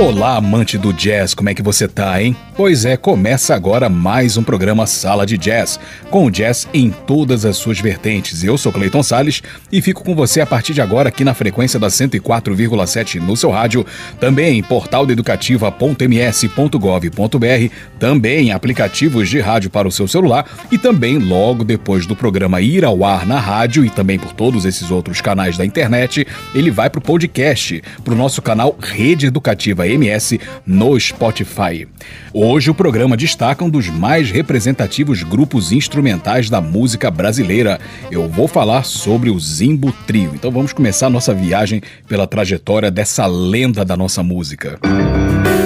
Olá, amante do jazz, como é que você tá, hein? Pois é, começa agora mais um programa Sala de Jazz, com o jazz em todas as suas vertentes. Eu sou Cleiton Sales e fico com você a partir de agora aqui na frequência da 104,7 no seu rádio, também em portaldeducativa.ms.gov.br, também em aplicativos de rádio para o seu celular e também logo depois do programa ir ao ar na rádio e também por todos esses outros canais da internet, ele vai para o podcast, para o nosso canal Rede Educativa MS no Spotify. Hoje o programa destaca um dos mais representativos grupos instrumentais da música brasileira. Eu vou falar sobre o Zimbo Trio. Então vamos começar nossa viagem pela trajetória dessa lenda da nossa música. Música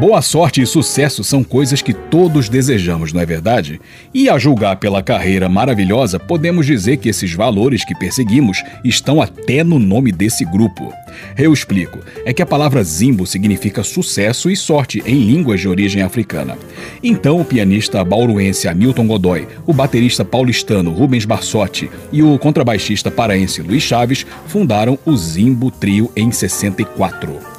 Boa sorte e sucesso são coisas que todos desejamos, não é verdade? E a julgar pela carreira maravilhosa, podemos dizer que esses valores que perseguimos estão até no nome desse grupo. Eu explico. É que a palavra Zimbo significa sucesso e sorte em línguas de origem africana. Então, o pianista bauruense Hamilton Godoy, o baterista paulistano Rubens Barsotti e o contrabaixista paraense Luiz Chaves fundaram o Zimbo Trio em 64.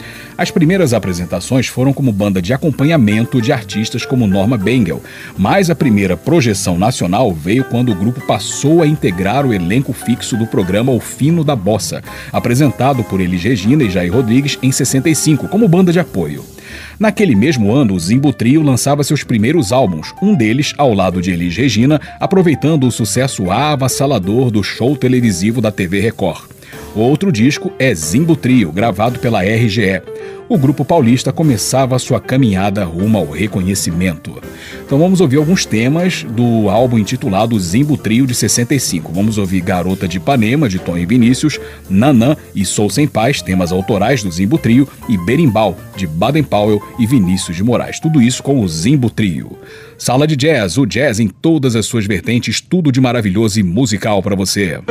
As primeiras apresentações foram como banda de acompanhamento de artistas como Norma Bengel, mas a primeira projeção nacional veio quando o grupo passou a integrar o elenco fixo do programa O Fino da Bossa, apresentado por Elis Regina e Jair Rodrigues em 65, como banda de apoio. Naquele mesmo ano, o Zimbo Trio lançava seus primeiros álbuns, um deles ao lado de Elis Regina, aproveitando o sucesso avassalador do show televisivo da TV Record. Outro disco é Zimbo Trio, gravado pela RGE. O grupo paulista começava sua caminhada rumo ao reconhecimento. Então vamos ouvir alguns temas do álbum intitulado Zimbo Trio de 65. Vamos ouvir Garota de Ipanema, de Tom e Vinícius, Nanã e Sou Sem Paz, temas autorais do Zimbo Trio, e Berimbau, de Baden Powell e Vinícius de Moraes. Tudo isso com o Zimbo Trio. Sala de Jazz, o jazz em todas as suas vertentes, tudo de maravilhoso e musical para você.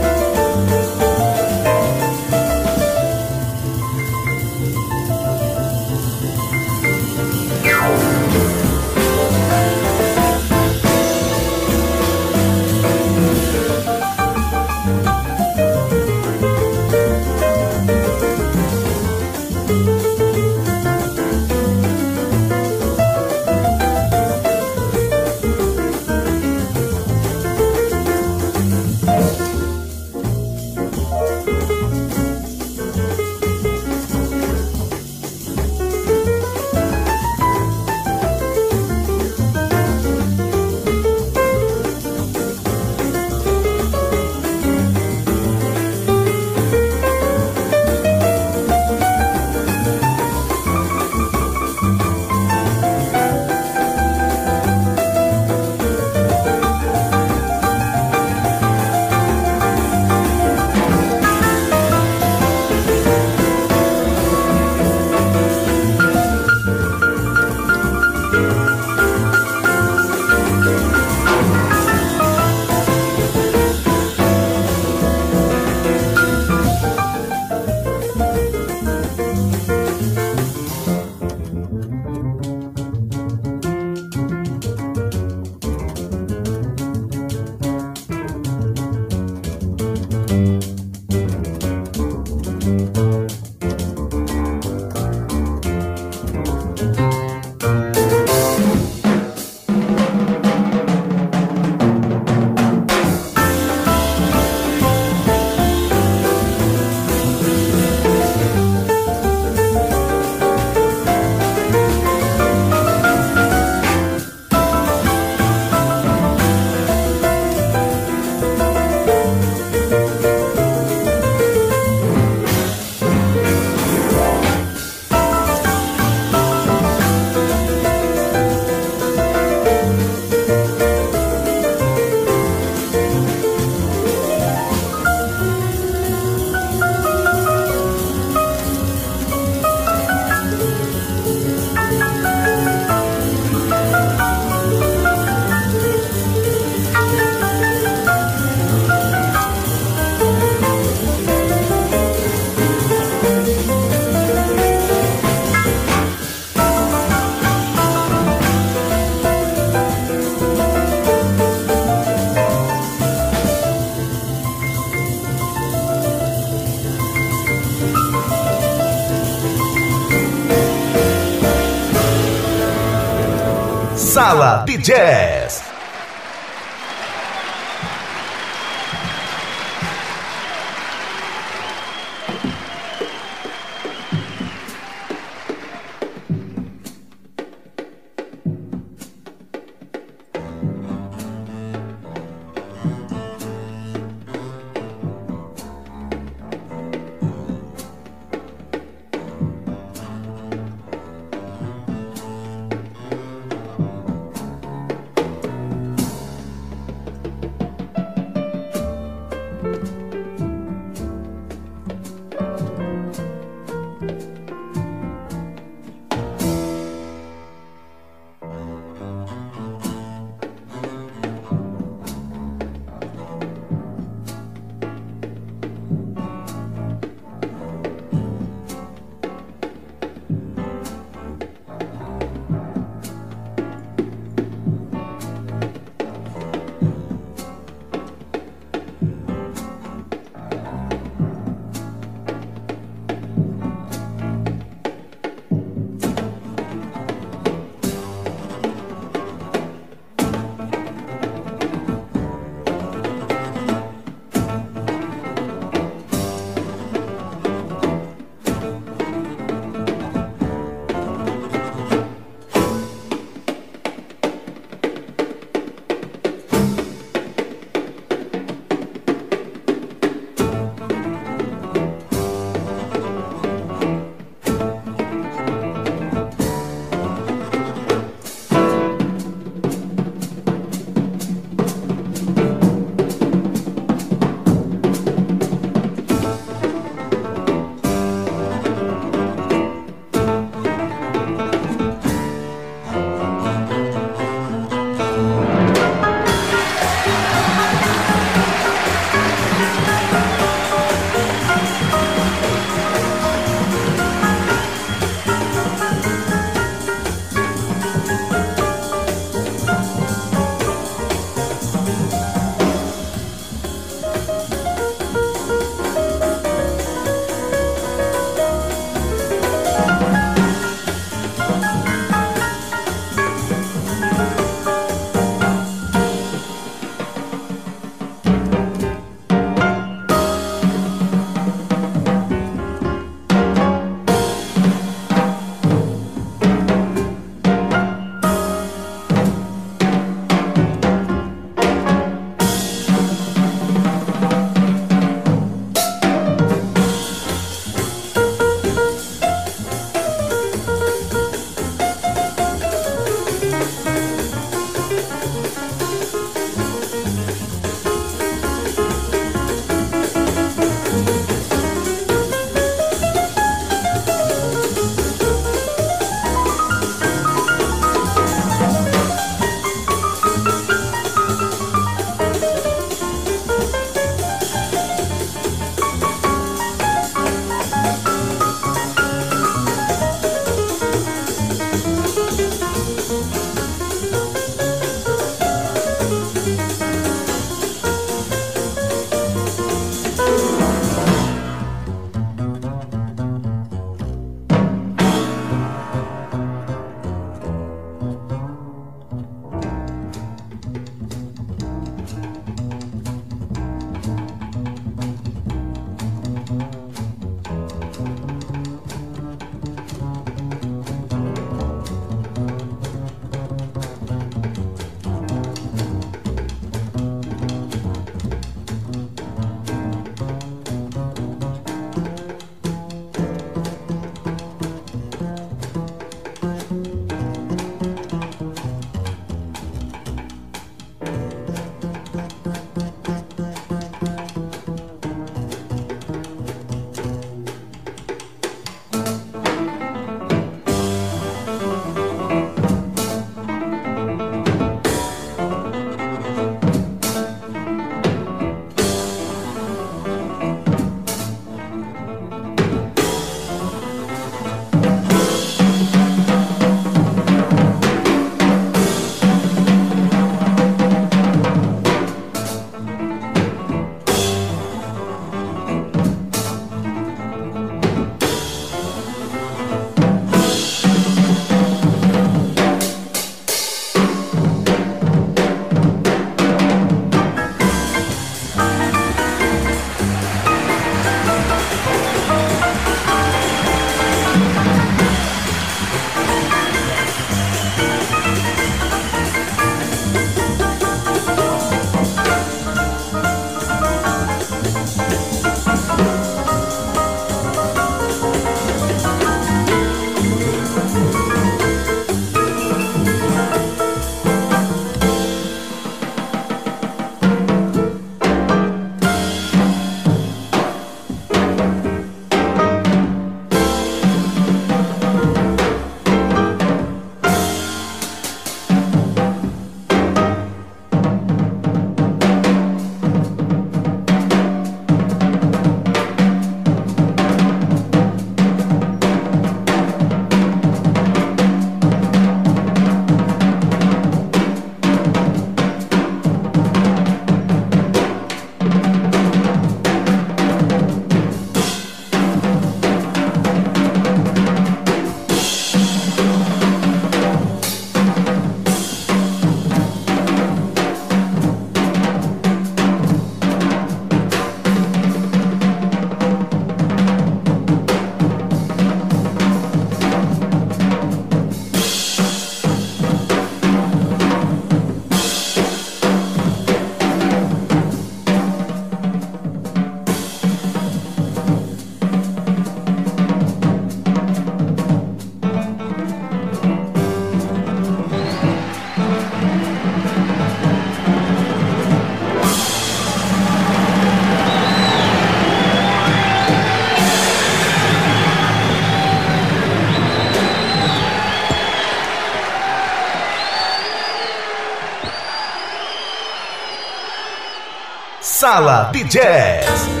Jazz.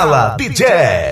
Sala de Jazz.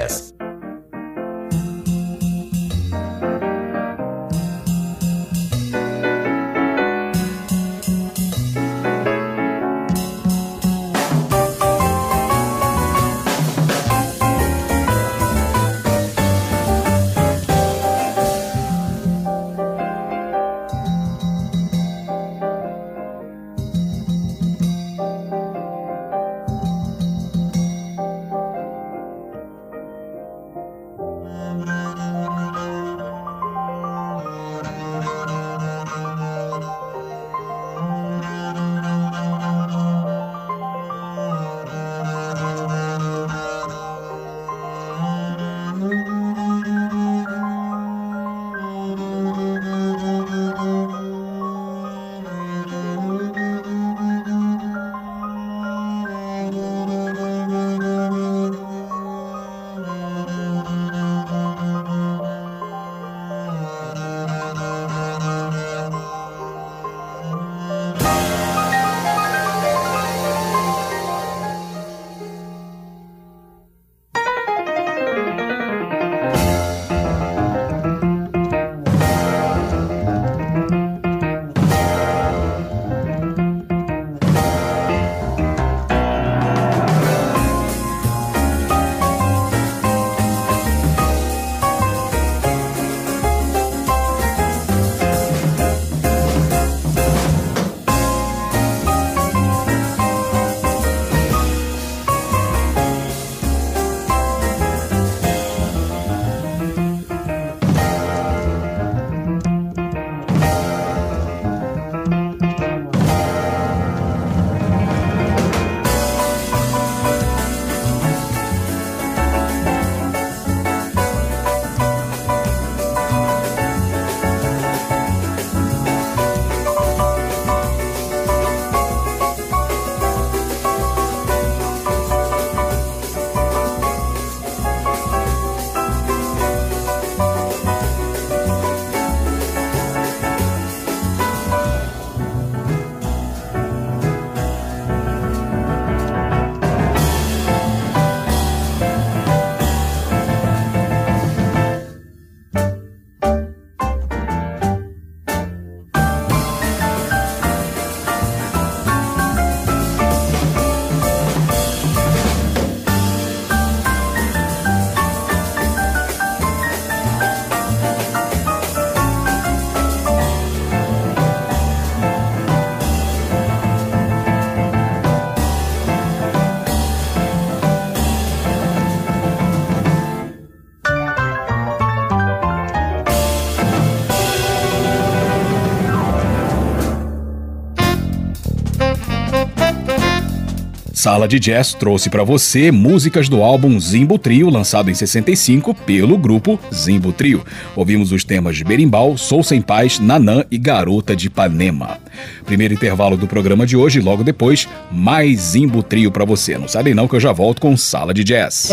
Sala de Jazz trouxe para você músicas do álbum Zimbo Trio, lançado em 65 pelo grupo Zimbo Trio. Ouvimos os temas Berimbau, Sou Sem Paz, Nanã e Garota de Ipanema. Primeiro intervalo do programa de hoje, logo depois, mais Zimbo Trio para você. Não sabe não que eu já volto com Sala de Jazz.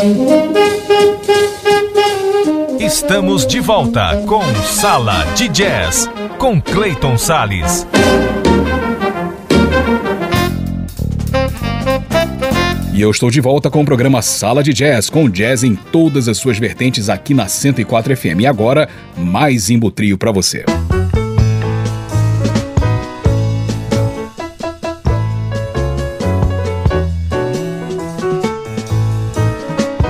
Estamos de volta com Sala de Jazz, com Clayton Sales. E eu estou de volta com o programa Sala de Jazz, com jazz em todas as suas vertentes aqui na 104 FM. E agora, mais Imbutrio para você.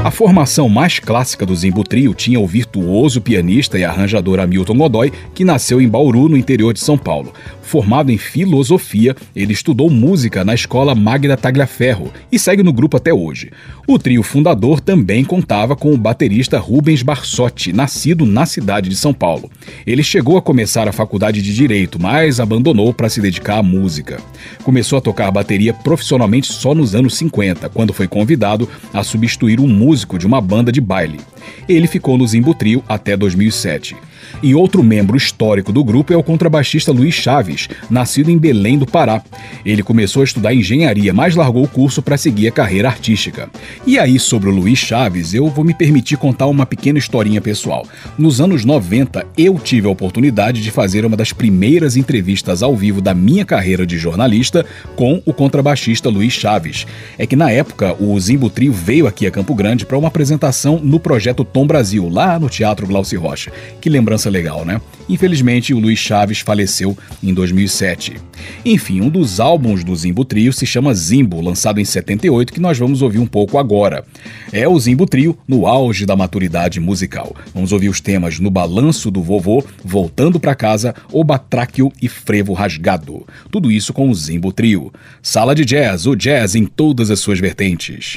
A formação mais clássica do Zimbo Trio tinha o virtuoso pianista e arranjador Hamilton Godoy, que nasceu em Bauru, no interior de São Paulo. Formado em filosofia, ele estudou música na escola Magda Tagliaferro e segue no grupo até hoje. O trio fundador também contava com o baterista Rubens Barsotti, nascido na cidade de São Paulo. Ele chegou a começar a faculdade de Direito, mas abandonou para se dedicar à música. Começou a tocar bateria profissionalmente só nos anos 50, quando foi convidado a substituir um músico de uma banda de baile. Ele ficou no Zimbo Trio até 2007. E outro membro histórico do grupo é o contrabaixista Luiz Chaves, nascido em Belém do Pará. Ele começou a estudar engenharia, mas largou o curso para seguir a carreira artística. E aí, sobre o Luiz Chaves, eu vou me permitir contar uma pequena historinha pessoal. Nos anos 90, eu tive a oportunidade de fazer uma das primeiras entrevistas ao vivo da minha carreira de jornalista com o contrabaixista Luiz Chaves. É que na época o Zimbo Trio veio aqui a Campo Grande para uma apresentação no projeto Tom Brasil, lá no Teatro Glauci Rocha. Que lembrança legal, né? Infelizmente, o Luiz Chaves faleceu em 2007. Enfim, um dos álbuns do Zimbo Trio se chama Zimbo, lançado em 78, que nós vamos ouvir um pouco agora. É o Zimbo Trio no auge da maturidade musical. Vamos ouvir os temas No Balanço do Vovô, Voltando para Casa, O Batráquio e Frevo Rasgado. Tudo isso com o Zimbo Trio. Sala de Jazz, o jazz em todas as suas vertentes.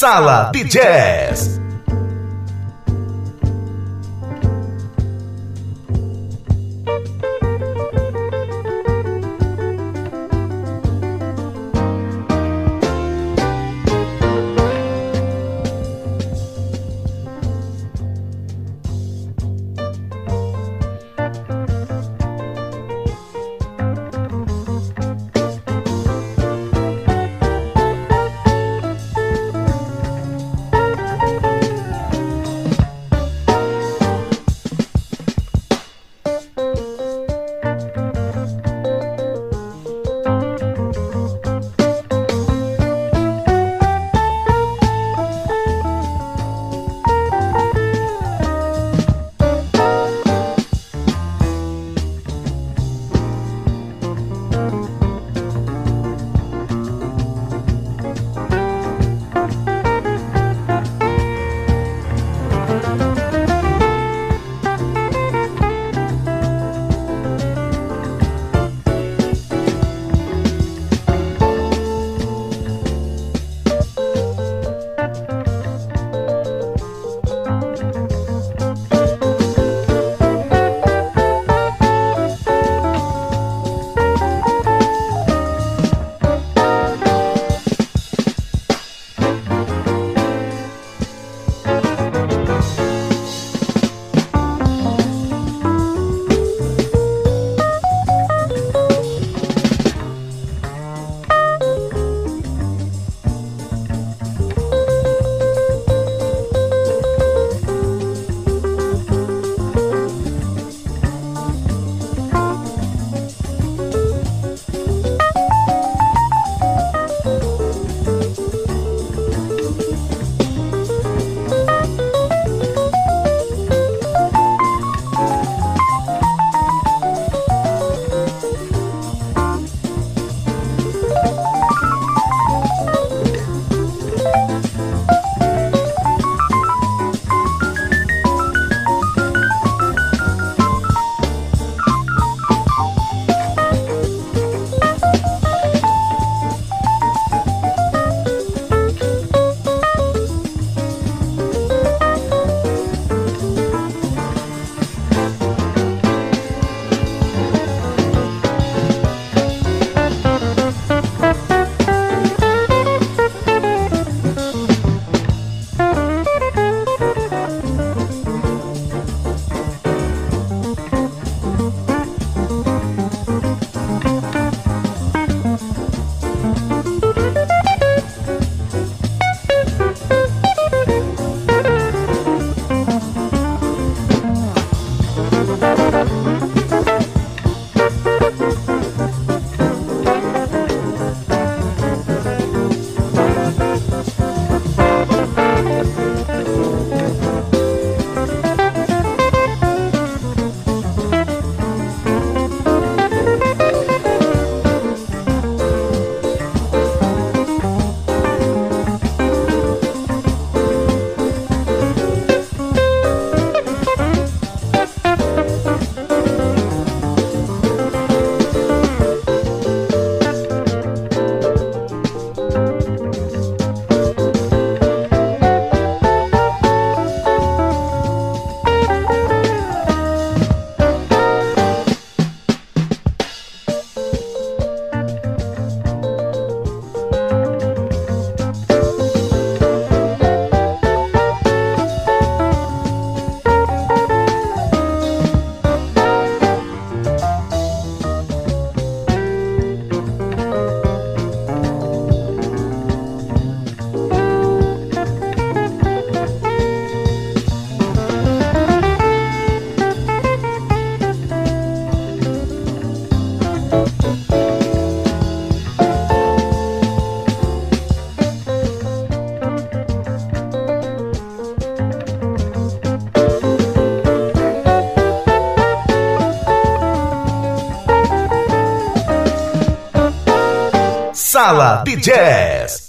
Sala de Jazz. Sala de Jazz.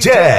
Sala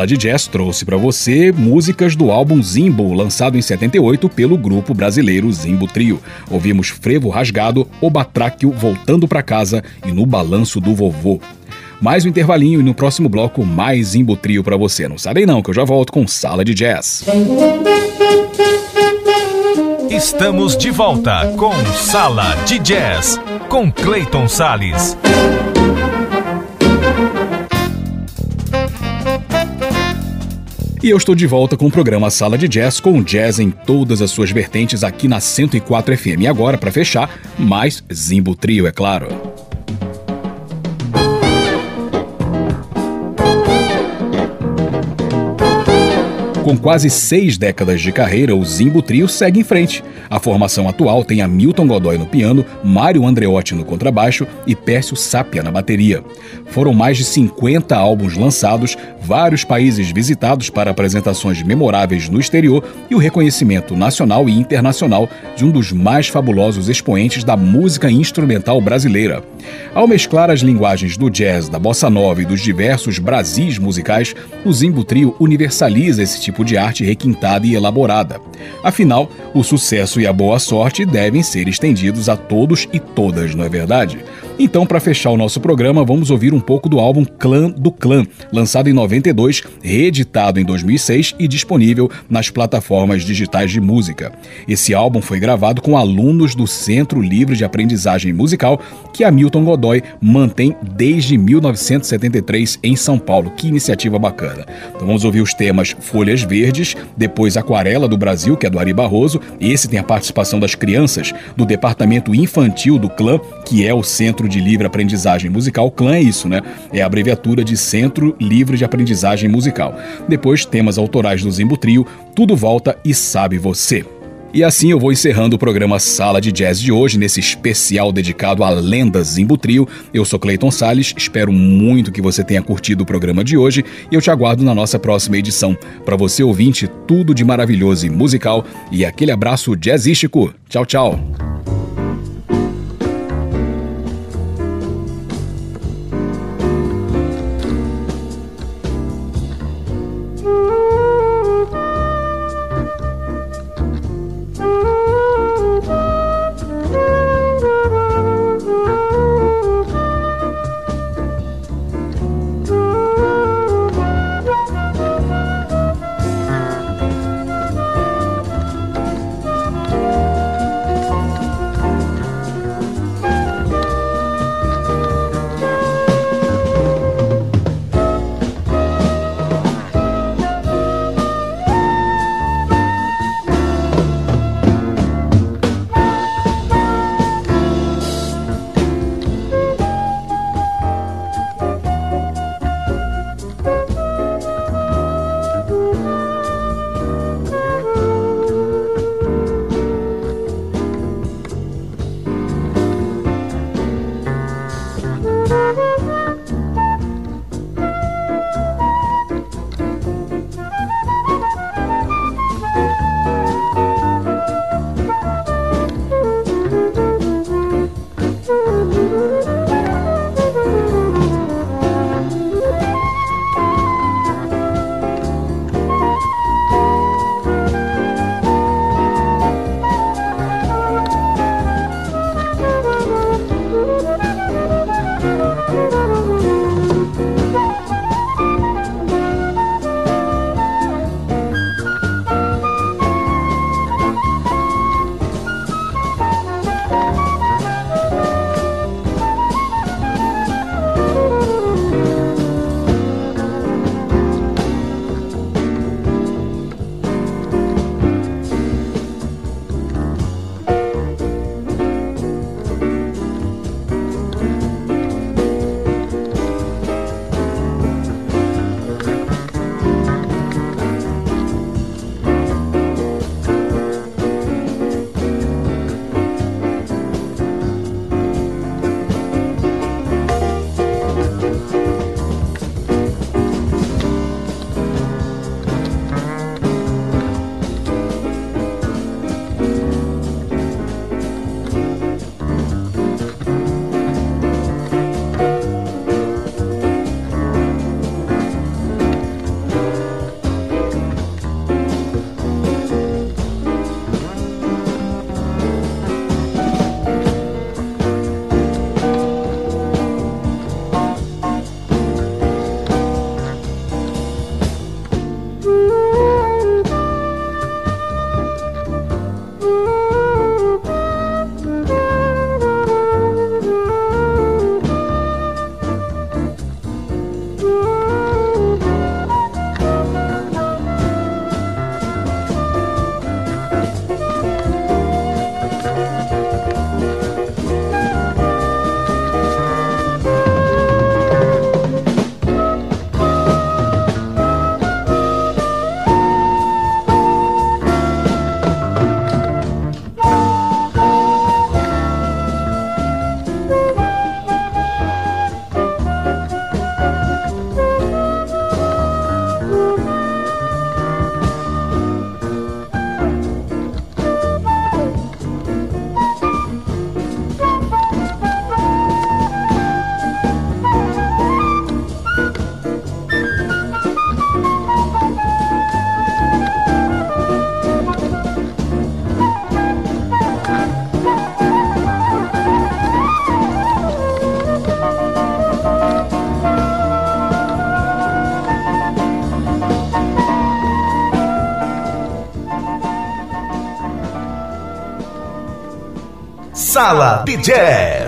Sala de Jazz trouxe para você músicas do álbum Zimbo, lançado em 78 pelo grupo brasileiro Zimbo Trio. Ouvimos Frevo Rasgado, O Batráquio Voltando para Casa e No Balanço do Vovô. Mais um intervalinho e no próximo bloco mais Zimbo Trio para você. Não sabem não que eu já volto com Sala de Jazz. Estamos de volta com Sala de Jazz com Clayton Sales. E eu estou de volta com o programa Sala de Jazz, com jazz em todas as suas vertentes aqui na 104 FM. E agora, para fechar, mais Zimbo Trio, é claro. Com quase seis décadas de carreira, o Zimbo Trio segue em frente. A formação atual tem Hamilton Godoy no piano, Mário Andreotti no contrabaixo e Pércio Sápia na bateria. Foram mais de 50 álbuns lançados, vários países visitados para apresentações memoráveis no exterior e o reconhecimento nacional e internacional de um dos mais fabulosos expoentes da música instrumental brasileira. Ao mesclar as linguagens do jazz, da bossa nova e dos diversos Brasis musicais, o Zimbo Trio universaliza esse tipo de arte requintada e elaborada. Afinal, o sucesso e a boa sorte devem ser estendidos a todos e todas, não é verdade? Então, para fechar o nosso programa, vamos ouvir um pouco do álbum Clã do Clã, lançado em 92, reeditado em 2006 e disponível nas plataformas digitais de música. Esse álbum foi gravado com alunos do Centro Livre de Aprendizagem Musical, que Hamilton Godoy mantém desde 1973 em São Paulo. Que iniciativa bacana. Então vamos ouvir os temas Folhas Verdes, depois Aquarela do Brasil, que é do Ari Barroso. Esse tem a participação das crianças do Departamento Infantil do Clã, que é o Centro de Livre Aprendizagem Musical. CLAN é isso, né? É a abreviatura de Centro Livre de Aprendizagem Musical. Depois, temas autorais do Zimbo Trio, Tudo Volta e Sabe Você. E assim eu vou encerrando o programa Sala de Jazz de hoje, nesse especial dedicado a lendas Zimbo Trio. Eu sou Clayton Sales, espero muito que você tenha curtido o programa de hoje e eu te aguardo na nossa próxima edição. Para você ouvinte, tudo de maravilhoso e musical e aquele abraço jazzístico. Tchau, tchau. Sala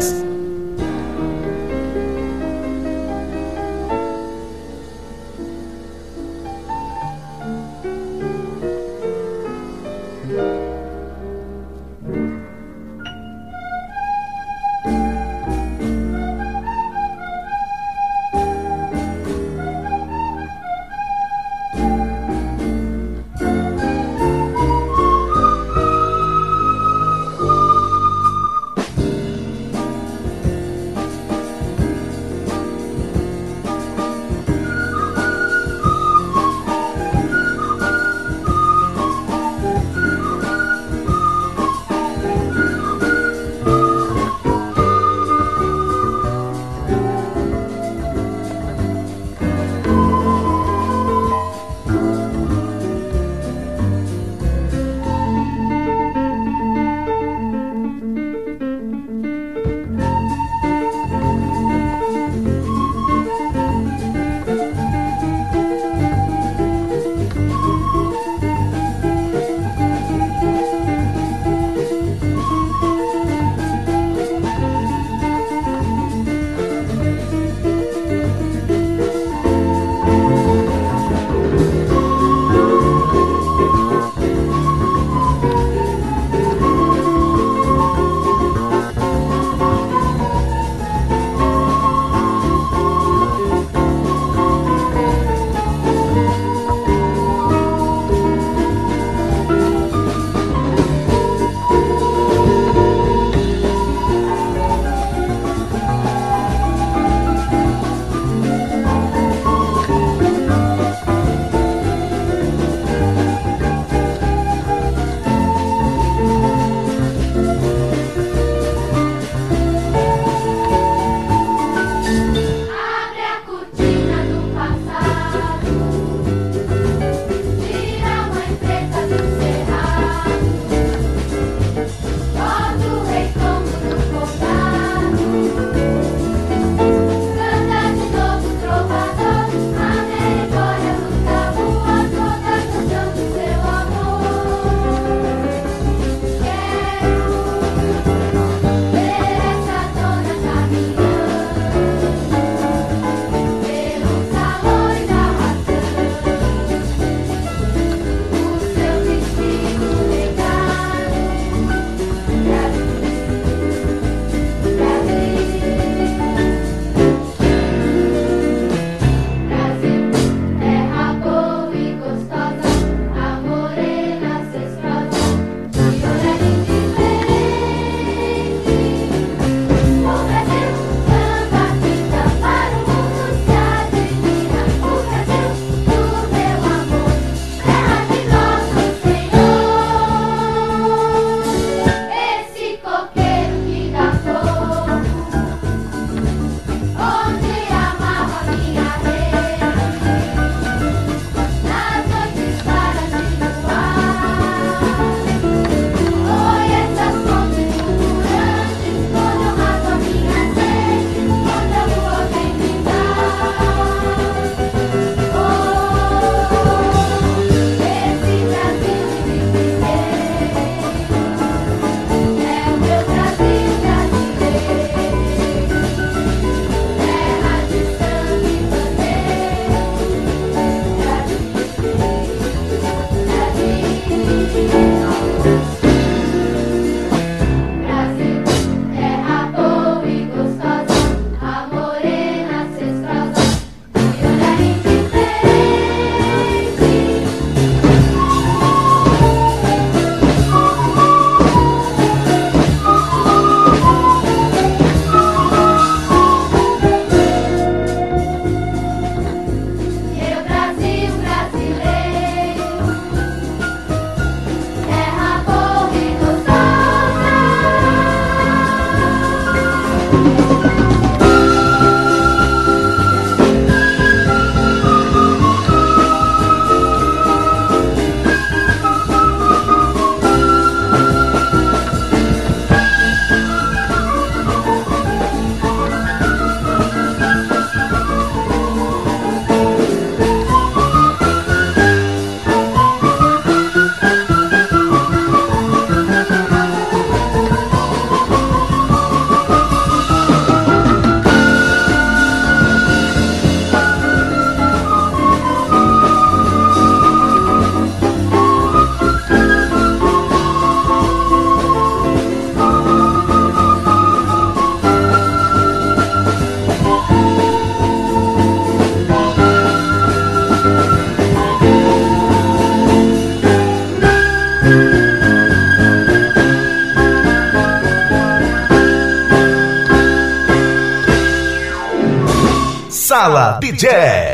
de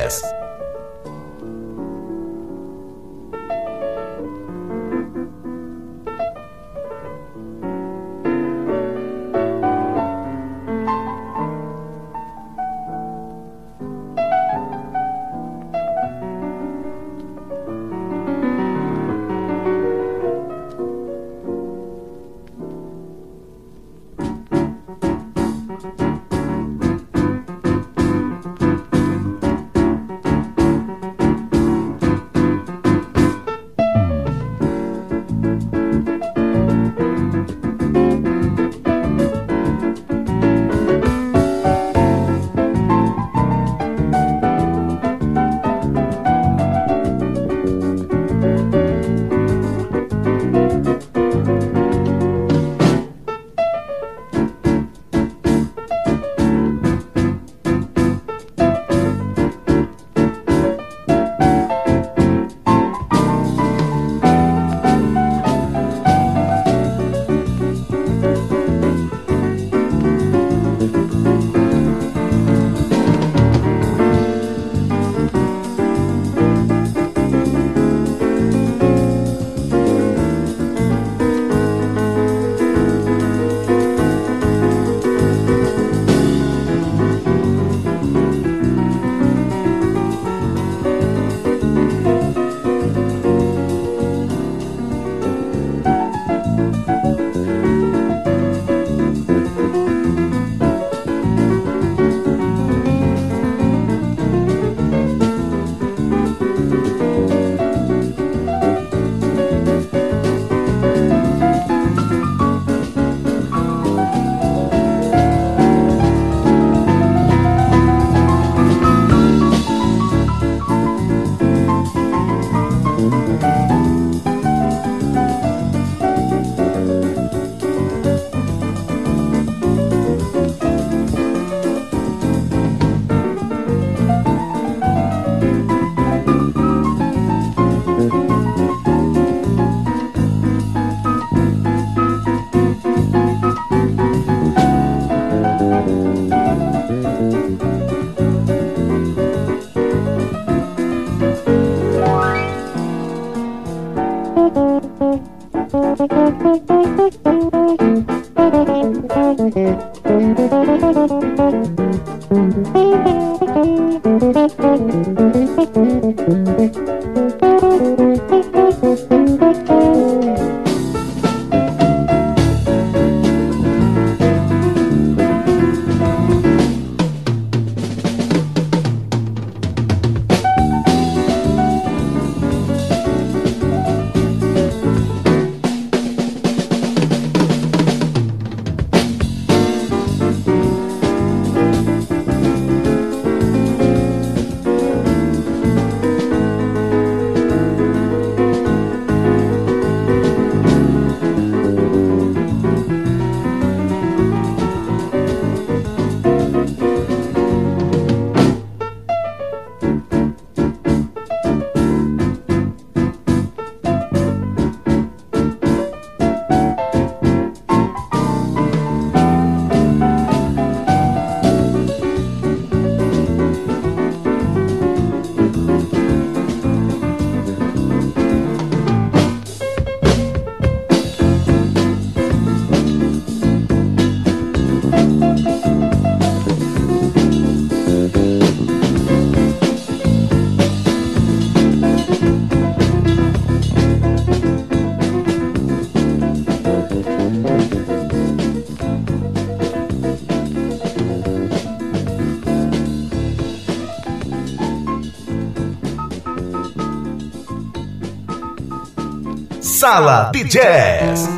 Sala de Jazz.